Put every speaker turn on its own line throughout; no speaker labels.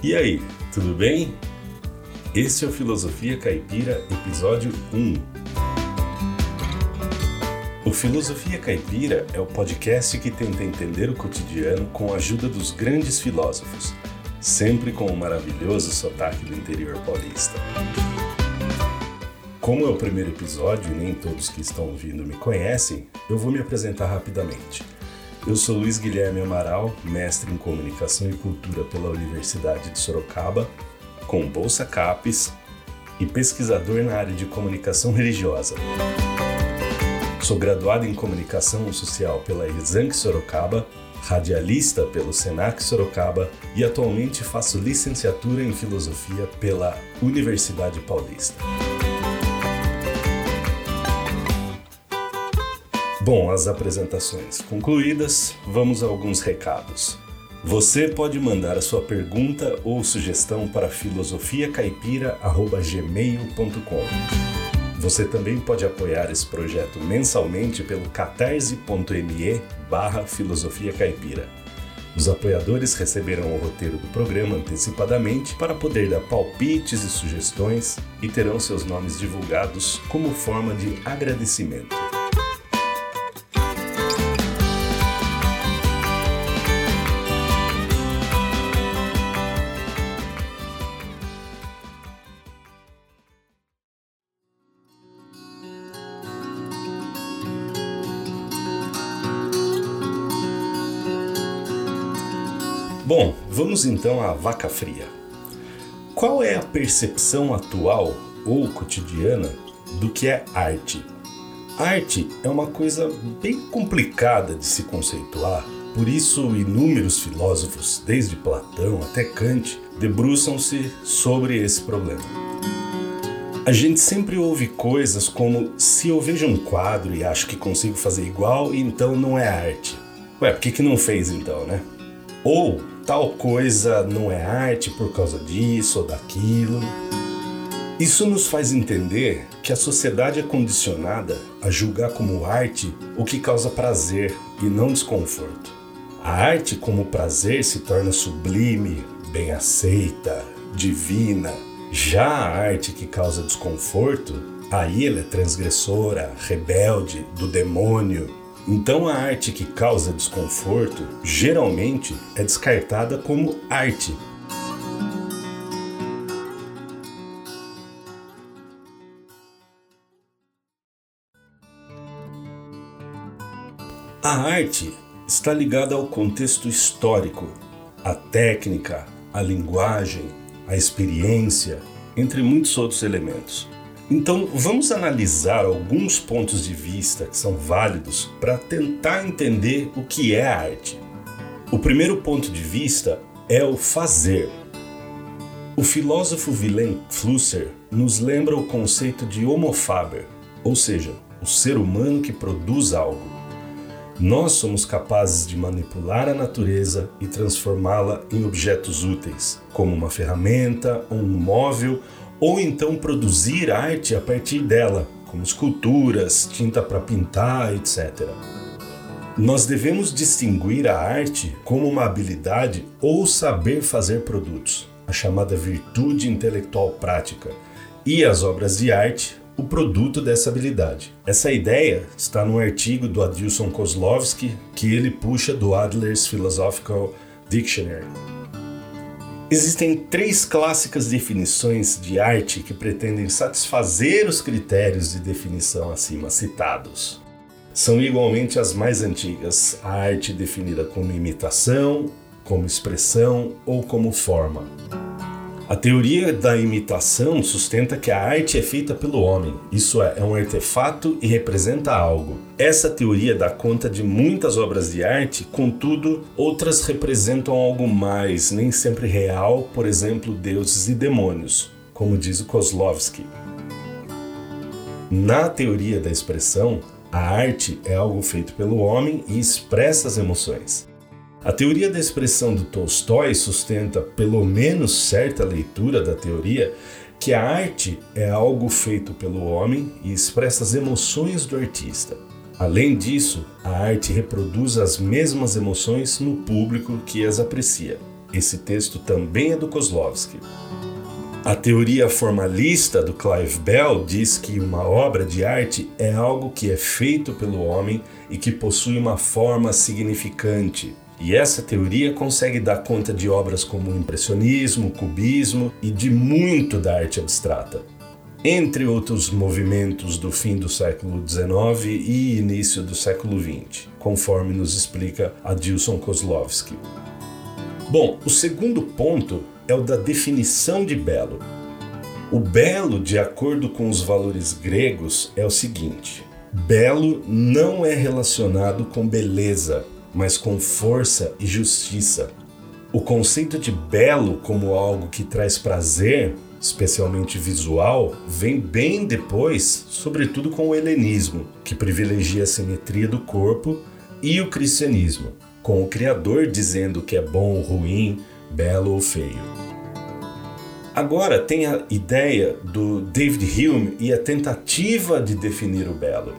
E aí, tudo bem? Este é o Filosofia Caipira, episódio 1. O Filosofia Caipira é o podcast que tenta entender o cotidiano com a ajuda dos grandes filósofos, sempre com o maravilhoso sotaque do interior paulista. Como é o primeiro episódio e nem todos que estão ouvindo me conhecem, eu vou me apresentar rapidamente. Eu sou Luiz Guilherme Amaral, mestre em Comunicação e Cultura pela Universidade de Sorocaba, com bolsa CAPES e pesquisador na área de comunicação religiosa. Sou graduado em Comunicação Social pela Exanc Sorocaba, radialista pelo Senac Sorocaba e atualmente faço licenciatura em Filosofia pela Universidade Paulista. Bom, as apresentações concluídas, vamos a alguns recados. Você pode mandar a sua pergunta ou sugestão para filosofiacaipira.gmail.com. Você também pode apoiar esse projeto mensalmente pelo catarse.me barra. Os apoiadores receberão o roteiro do programa antecipadamente para poder dar palpites e sugestões e terão seus nomes divulgados como forma de agradecimento. Bom, vamos então à vaca fria. Qual é a percepção atual ou cotidiana do que é arte? Arte é uma coisa bem complicada de se conceituar, por isso inúmeros filósofos, desde Platão até Kant, debruçam-se sobre esse problema. A gente sempre ouve coisas como: se eu vejo um quadro e acho que consigo fazer igual, então não é arte. Ué, por que, que não fez então, né? Ou tal coisa não é arte por causa disso ou daquilo. Isso nos faz entender que a sociedade é condicionada a julgar como arte o que causa prazer e não desconforto. A arte, como prazer, se torna sublime, bem aceita, divina. Já a arte que causa desconforto, aí ela é transgressora, rebelde, do demônio, então a arte que causa desconforto geralmente é descartada como arte. A arte está ligada ao contexto histórico, à técnica, à linguagem, à experiência, entre muitos outros elementos. Então, vamos analisar alguns pontos de vista que são válidos para tentar entender o que é arte. O primeiro ponto de vista é o fazer. O filósofo Willem Flusser nos lembra o conceito de homo faber, ou seja, o ser humano que produz algo. Nós somos capazes de manipular a natureza e transformá-la em objetos úteis, como uma ferramenta, um móvel ou então produzir arte a partir dela, como esculturas, tinta para pintar, etc. Nós devemos distinguir a arte como uma habilidade ou saber fazer produtos, a chamada virtude intelectual prática, e as obras de arte, o produto dessa habilidade. Essa ideia está no artigo do Adilson Kozlovsky que ele puxa do Adler's Philosophical Dictionary. Existem três clássicas definições de arte que pretendem satisfazer os critérios de definição acima citados. São igualmente as mais antigas, a arte definida como imitação, como expressão ou como forma. A teoria da imitação sustenta que a arte é feita pelo homem, isso é, é um artefato e representa algo. Essa teoria dá conta de muitas obras de arte, contudo, outras representam algo mais, nem sempre real, por exemplo, deuses e demônios, como diz o Kozlovsky. Na teoria da expressão, a arte é algo feito pelo homem e expressa as emoções. A teoria da expressão do Tolstói sustenta, pelo menos certa leitura da teoria, que a arte é algo feito pelo homem e expressa as emoções do artista. Além disso, a arte reproduz as mesmas emoções no público que as aprecia. Esse texto também é do Kozlovsky. A teoria formalista do Clive Bell diz que uma obra de arte é algo que é feito pelo homem e que possui uma forma significante. E essa teoria consegue dar conta de obras como o impressionismo, o cubismo e de muito da arte abstrata. Entre outros movimentos do fim do século XIX e início do século XX, conforme nos explica Adilson Kozlovsky. Bom, o segundo ponto é o da definição de belo. O belo, de acordo com os valores gregos, é o seguinte: belo não é relacionado com beleza, mas com força e justiça. O conceito de belo como algo que traz prazer, especialmente visual, vem bem depois, sobretudo com o helenismo, que privilegia a simetria do corpo, e o cristianismo, com o Criador dizendo que é bom ou ruim, belo ou feio. Agora tem a ideia do David Hume e a tentativa de definir o belo.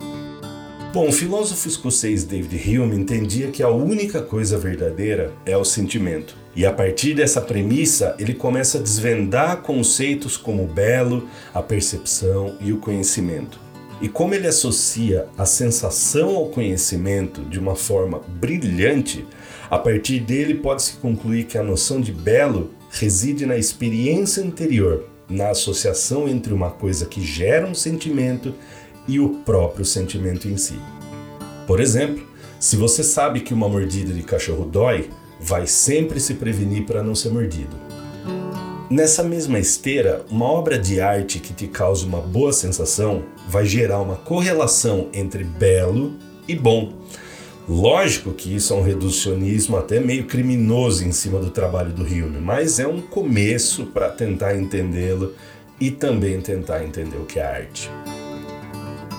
Bom, o filósofo escocês David Hume entendia que a única coisa verdadeira é o sentimento. E a partir dessa premissa, ele começa a desvendar conceitos como o belo, a percepção e o conhecimento. E como ele associa a sensação ao conhecimento de uma forma brilhante, a partir dele pode-se concluir que a noção de belo reside na experiência anterior, na associação entre uma coisa que gera um sentimento e o próprio sentimento em si. Por exemplo, se você sabe que uma mordida de cachorro dói, vai sempre se prevenir para não ser mordido. Nessa mesma esteira, uma obra de arte que te causa uma boa sensação vai gerar uma correlação entre belo e bom, Lógico que isso é um reducionismo até meio criminoso em cima do trabalho do Hume, mas é um começo para tentar entendê-lo e também tentar entender o que é arte.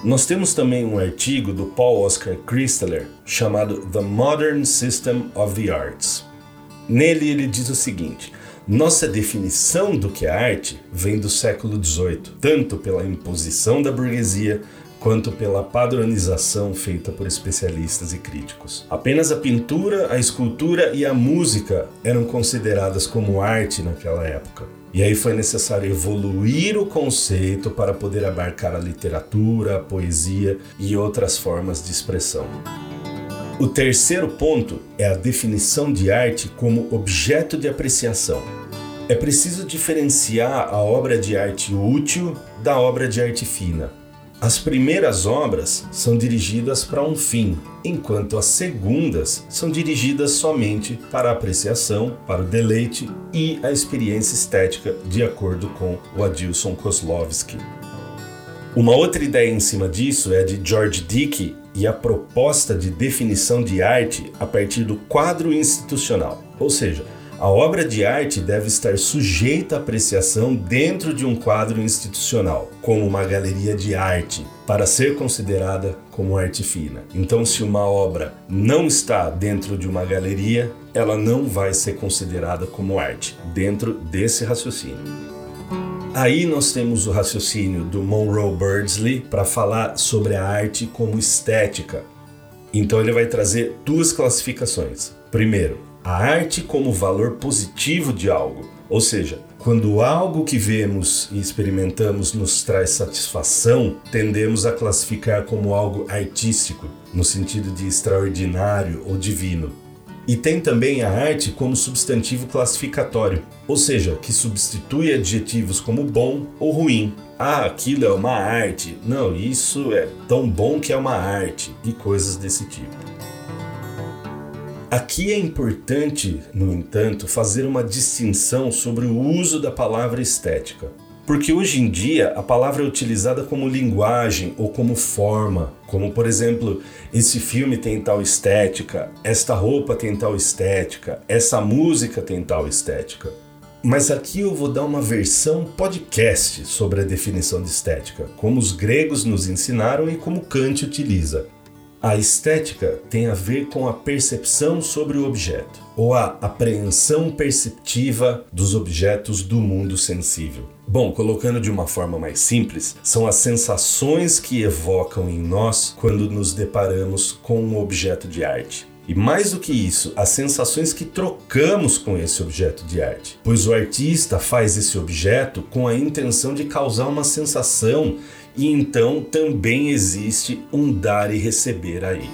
Nós temos também um artigo do Paul Oscar Christeler chamado The Modern System of the Arts. Nele ele diz o seguinte: nossa definição do que é arte vem do século XVIII, tanto pela imposição da burguesia quanto pela padronização feita por especialistas e críticos. Apenas a pintura, a escultura e a música eram consideradas como arte naquela época. E aí foi necessário evoluir o conceito para poder abarcar a literatura, a poesia e outras formas de expressão. O terceiro ponto é a definição de arte como objeto de apreciação. É preciso diferenciar a obra de arte útil da obra de arte fina. As primeiras obras são dirigidas para um fim, enquanto as segundas são dirigidas somente para a apreciação, para o deleite e a experiência estética, de acordo com o Adilson Kozlovsky. Uma outra ideia em cima disso é de George Dickey e a proposta de definição de arte a partir do quadro institucional, ou seja, a obra de arte deve estar sujeita à apreciação dentro de um quadro institucional, como uma galeria de arte, para ser considerada como arte fina. Então, se uma obra não está dentro de uma galeria, ela não vai ser considerada como arte, dentro desse raciocínio. Aí nós temos o raciocínio do Monroe Birdsley para falar sobre a arte como estética. Então ele vai trazer duas classificações. Primeiro, a arte como valor positivo de algo, ou seja, quando algo que vemos e experimentamos nos traz satisfação, tendemos a classificar como algo artístico, no sentido de extraordinário ou divino. E tem também a arte como substantivo classificatório, ou seja, que substitui adjetivos como bom ou ruim. Ah, aquilo é uma arte. Não, isso é tão bom que é uma arte, e coisas desse tipo. Aqui é importante, no entanto, fazer uma distinção sobre o uso da palavra estética. Porque hoje em dia a palavra é utilizada como linguagem ou como forma, como por exemplo, esse filme tem tal estética, esta roupa tem tal estética, essa música tem tal estética. Mas aqui eu vou dar uma versão podcast sobre a definição de estética, como os gregos nos ensinaram e como Kant utiliza. A estética tem a ver com a percepção sobre o objeto, ou a apreensão perceptiva dos objetos do mundo sensível. Bom, colocando de uma forma mais simples, são as sensações que evocam em nós quando nos deparamos com um objeto de arte. E mais do que isso, as sensações que trocamos com esse objeto de arte. Pois o artista faz esse objeto com a intenção de causar uma sensação, e então também existe um dar e receber aí.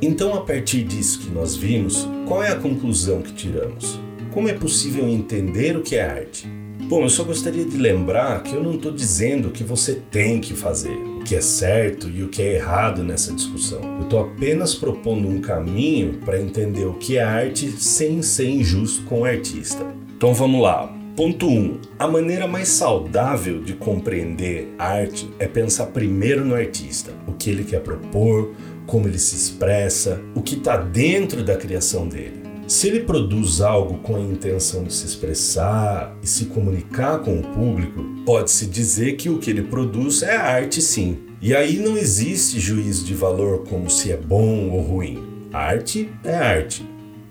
Então, a partir disso que nós vimos, qual é a conclusão que tiramos? Como é possível entender o que é arte? Bom, eu só gostaria de lembrar que eu não estou dizendo que você tem que fazer, o que é certo e o que é errado nessa discussão. Eu estou apenas propondo um caminho para entender o que é arte sem ser injusto com o artista. Então vamos lá. Ponto 1. Um, a maneira mais saudável de compreender arte é pensar primeiro no artista, o que ele quer propor, como ele se expressa, o que está dentro da criação dele. Se ele produz algo com a intenção de se expressar e se comunicar com o público, pode-se dizer que o que ele produz é arte sim. E aí não existe juízo de valor como se é bom ou ruim. Arte é arte.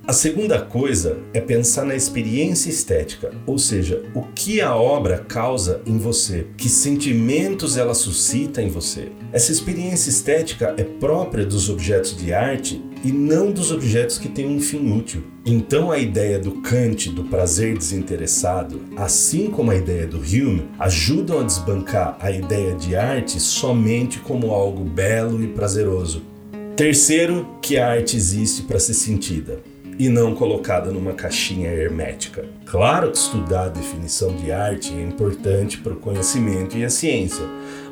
A segunda coisa é pensar na experiência estética, ou seja, o que a obra causa em você, que sentimentos ela suscita em você. Essa experiência estética é própria dos objetos de arte e não dos objetos que têm um fim útil. Então a ideia do Kant do prazer desinteressado, assim como a ideia do Hume, ajudam a desbancar a ideia de arte somente como algo belo e prazeroso. Terceiro, que a arte existe para ser sentida e não colocada numa caixinha hermética. Claro que estudar a definição de arte é importante para o conhecimento e a ciência,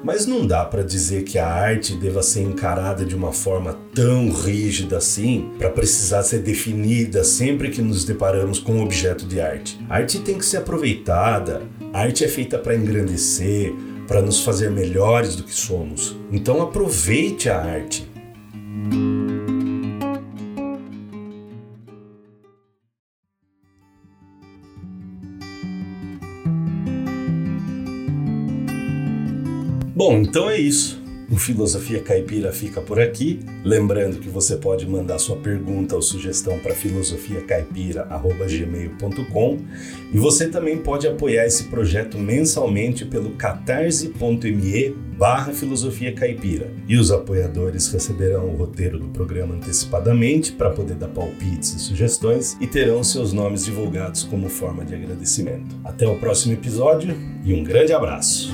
mas não dá para dizer que a arte deva ser encarada de uma forma tão rígida assim para precisar ser definida sempre que nos deparamos com um objeto de arte. A arte tem que ser aproveitada, a arte é feita para engrandecer, para nos fazer melhores do que somos. Então aproveite a arte. Bom, então é isso. O Filosofia Caipira fica por aqui. Lembrando que você pode mandar sua pergunta ou sugestão para filosofiacaipira.gmail.com e você também pode apoiar esse projeto mensalmente pelo catarse.me barra filosofia caipira. E os apoiadores receberão o roteiro do programa antecipadamente para poder dar palpites e sugestões e terão seus nomes divulgados como forma de agradecimento. Até o próximo episódio e um grande abraço!